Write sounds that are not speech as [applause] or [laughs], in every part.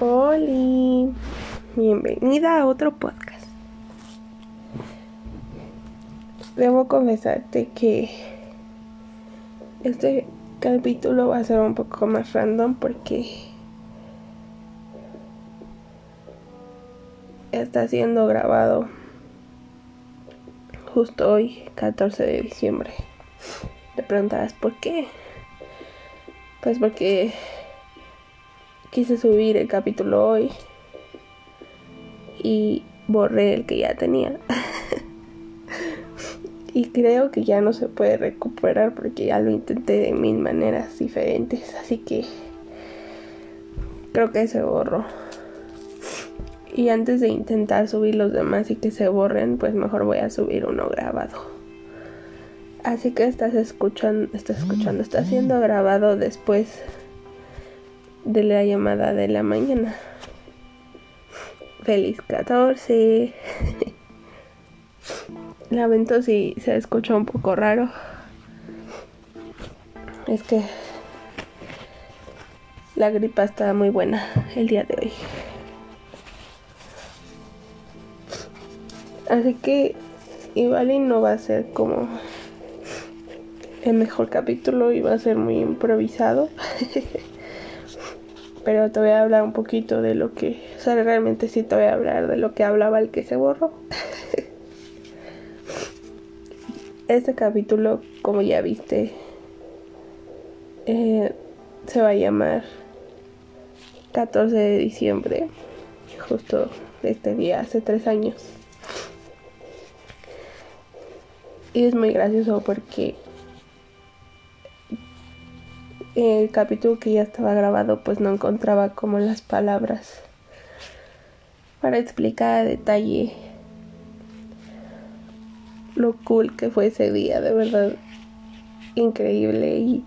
Hola, bienvenida a otro podcast. Debo confesarte que este capítulo va a ser un poco más random porque está siendo grabado justo hoy, 14 de diciembre. Te preguntarás por qué. Pues porque quise subir el capítulo hoy y borré el que ya tenía. [laughs] y creo que ya no se puede recuperar porque ya lo intenté de mil maneras diferentes. Así que creo que se borró. Y antes de intentar subir los demás y que se borren, pues mejor voy a subir uno grabado. Así que estás escuchando, estás escuchando, está siendo grabado después de la llamada de la mañana. Feliz 14. Lamento si se escucha un poco raro. Es que la gripa está muy buena el día de hoy. Así que igual y no va a ser como el mejor capítulo y va a ser muy improvisado. [laughs] pero te voy a hablar un poquito de lo que, o sea, realmente sí te voy a hablar de lo que hablaba el que se borró. [laughs] este capítulo, como ya viste, eh, se va a llamar 14 de diciembre, justo de este día, hace tres años. Y es muy gracioso porque el capítulo que ya estaba grabado pues no encontraba como las palabras para explicar a detalle lo cool que fue ese día, de verdad increíble y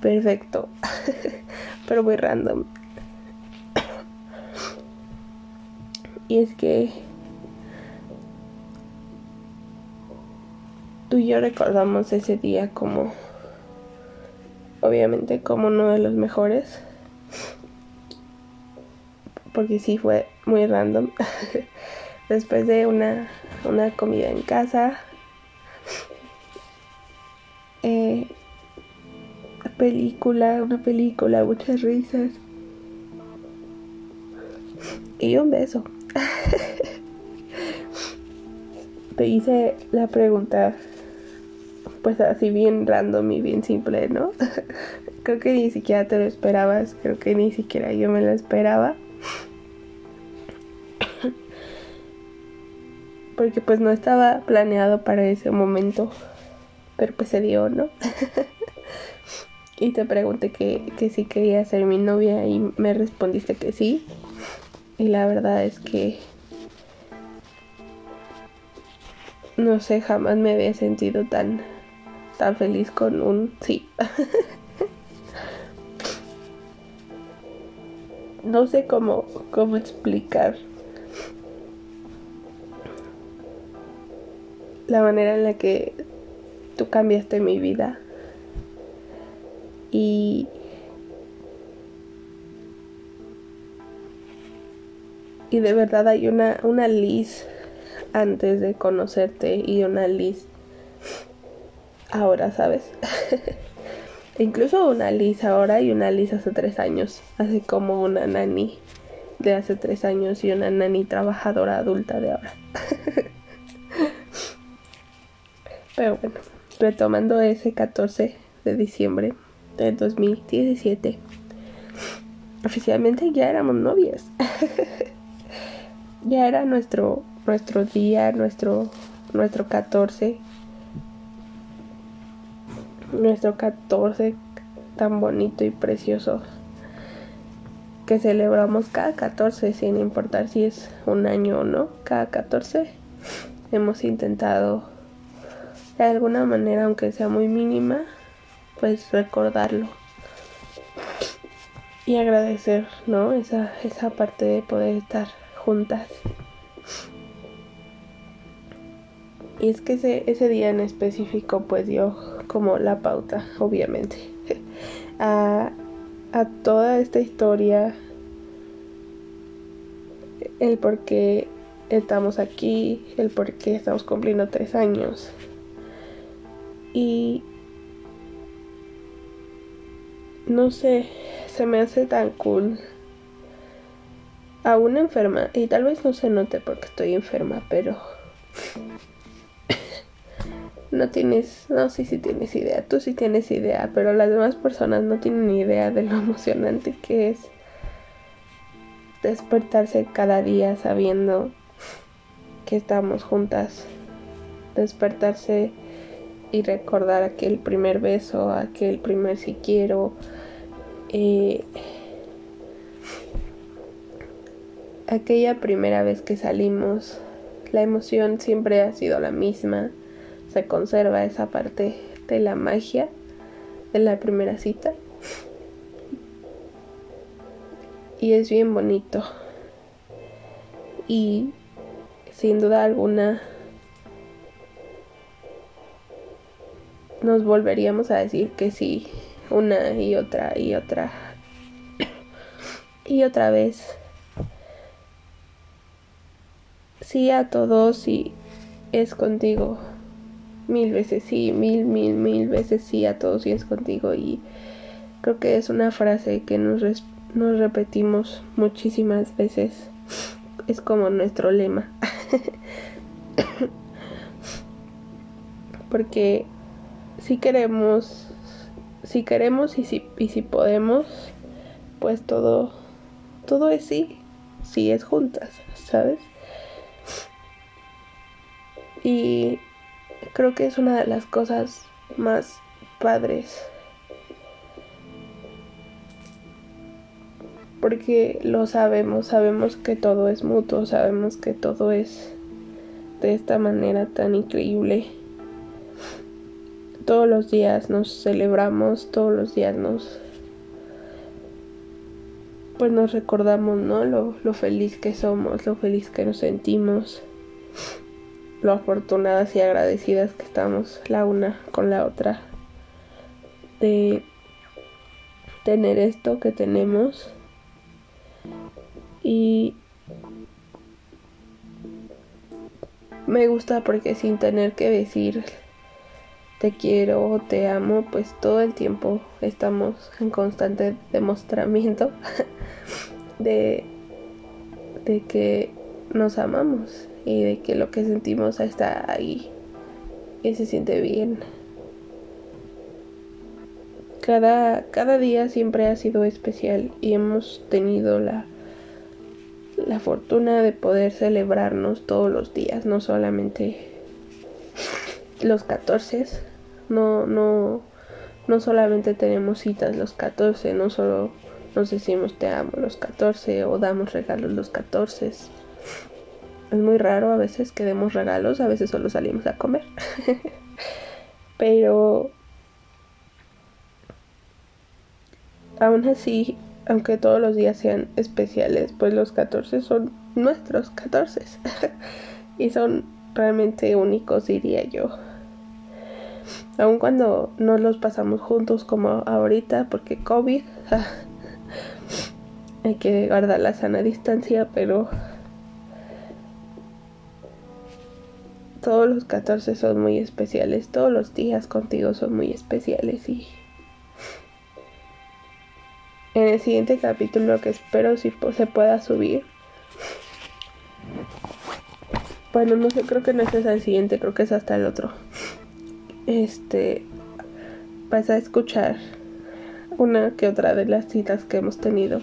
perfecto, [laughs] pero muy random. y es que tú y yo recordamos ese día como obviamente como uno de los mejores. Porque sí fue muy random. [laughs] Después de una, una comida en casa. Eh, película, una película, muchas risas. Y un beso. [laughs] Te hice la pregunta pues así bien random y bien simple, ¿no? [laughs] creo que ni siquiera te lo esperabas, creo que ni siquiera yo me lo esperaba. [coughs] Porque pues no estaba planeado para ese momento, pero pues se dio, ¿no? [laughs] y te pregunté que, que si quería ser mi novia y me respondiste que sí. Y la verdad es que no sé, jamás me había sentido tan tan feliz con un sí. [laughs] no sé cómo, cómo explicar la manera en la que tú cambiaste mi vida. Y y de verdad hay una una Liz antes de conocerte y una Liz ahora, ¿sabes? [laughs] Incluso una Liz ahora y una Liz hace tres años, así como una nani de hace tres años y una nani trabajadora adulta de ahora. [laughs] Pero bueno, retomando ese 14 de diciembre de 2017, oficialmente ya éramos novias. [laughs] ya era nuestro nuestro día, nuestro nuestro 14 nuestro 14 tan bonito y precioso que celebramos cada 14 sin importar si es un año o no, cada 14 hemos intentado de alguna manera, aunque sea muy mínima, pues recordarlo y agradecer, ¿no? Esa, esa parte de poder estar juntas. Y es que ese, ese día en específico pues dio como la pauta, obviamente, [laughs] a, toda esta historia el por qué estamos aquí, el por qué estamos cumpliendo tres años. Y no sé, se me hace tan cool. Aún enferma, y tal vez no se note porque estoy enferma, pero no tienes, no sé si tienes idea, tú sí tienes idea, pero las demás personas no tienen idea de lo [laughs] emocionante que es despertarse cada día sabiendo que estamos juntas, despertarse y recordar aquel primer beso, aquel primer si quiero, eh, aquella primera vez que salimos, la emoción siempre ha sido la misma, se conserva esa parte de la magia de la primera cita. Y es bien bonito. Y sin duda alguna nos volveríamos a decir que sí una y otra y otra y otra vez. Sí a todos y es contigo. Mil veces sí, mil, mil, mil veces sí a todos y es contigo. Y creo que es una frase que nos, nos repetimos muchísimas veces. Es como nuestro lema. [coughs] Porque si queremos, si queremos y si, y si podemos, pues todo, todo es sí, sí es juntas, ¿sabes? Y creo que es una de las cosas más padres. Porque lo sabemos, sabemos que todo es mutuo, sabemos que todo es de esta manera tan increíble. Todos los días nos celebramos, todos los días nos pues nos recordamos, ¿no? Lo, lo feliz que somos, lo feliz que nos sentimos lo afortunadas y agradecidas que estamos la una con la otra de tener esto que tenemos. Y me gusta porque sin tener que decir te quiero o te amo, pues todo el tiempo estamos en constante demostramiento [laughs] de, de que nos amamos y de que lo que sentimos está ahí y se siente bien. Cada, cada día siempre ha sido especial y hemos tenido la, la fortuna de poder celebrarnos todos los días, no solamente los 14, no, no, no solamente tenemos citas los 14, no solo nos decimos te amo los 14 o damos regalos los 14 es muy raro a veces que demos regalos, a veces solo salimos a comer. [laughs] Pero aún así, aunque todos los días sean especiales, pues los 14 son nuestros 14 [laughs] y son realmente únicos, diría yo. Aun cuando no los pasamos juntos como ahorita, porque COVID, [laughs] hay que guardar la sana distancia, pero todos los 14 son muy especiales, todos los días contigo son muy especiales y en el siguiente capítulo que espero si se pueda subir. Bueno, no sé, creo que no es el siguiente, creo que es hasta el otro. Este vas a escuchar una que otra de las citas que hemos tenido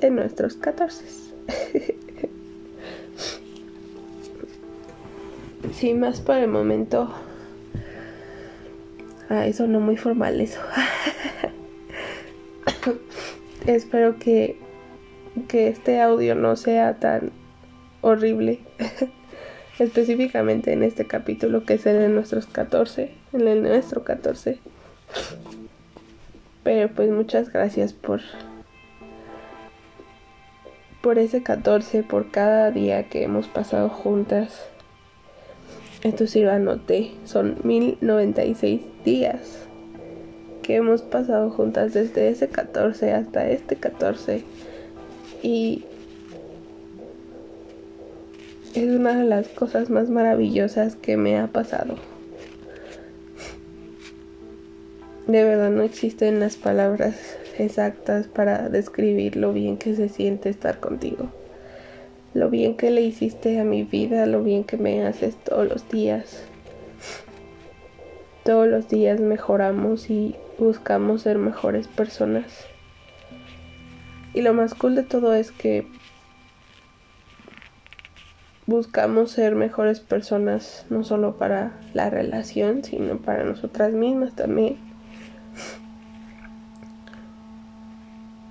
en nuestros 14. [laughs] Sí, más por el momento. Ah, eso no muy formal eso. [laughs] Espero que, que este audio no sea tan horrible. [laughs] Específicamente en este capítulo que es el de nuestros 14. En el nuestro 14. Pero pues muchas gracias por por ese 14, por cada día que hemos pasado juntas. Esto sí lo anoté. Son 1096 días que hemos pasado juntas desde ese 14 hasta este 14. Y es una de las cosas más maravillosas que me ha pasado. De verdad no existen las palabras exactas para describir lo bien que se siente estar contigo. Lo bien que le hiciste a mi vida, lo bien que me haces todos los días. Todos los días mejoramos y buscamos ser mejores personas. Y lo más cool de todo es que buscamos ser mejores personas no solo para la relación, sino para nosotras mismas también.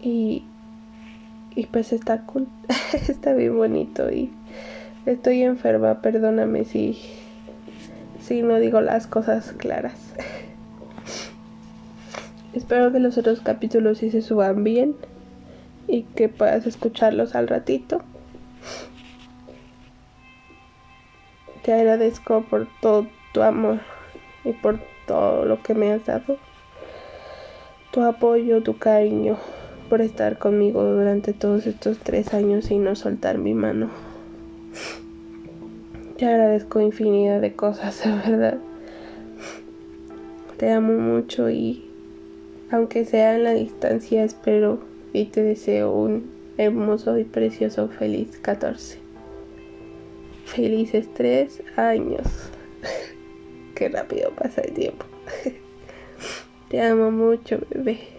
Y, y pues está cool, [laughs] está bien bonito y estoy enferma, perdóname si, si no digo las cosas claras. [laughs] Espero que los otros capítulos sí se suban bien y que puedas escucharlos al ratito. Te agradezco por todo tu amor y por todo lo que me has dado. Tu apoyo, tu cariño, por estar conmigo durante todos estos tres años y no soltar mi mano. Te agradezco infinidad de cosas, [laughs] de verdad. Te amo mucho y aunque sea en la distancia, espero y te deseo un hermoso y precioso feliz 14. Felices tres años. [laughs] Qué rápido pasa el tiempo. [laughs] Te amo mucho, bebé.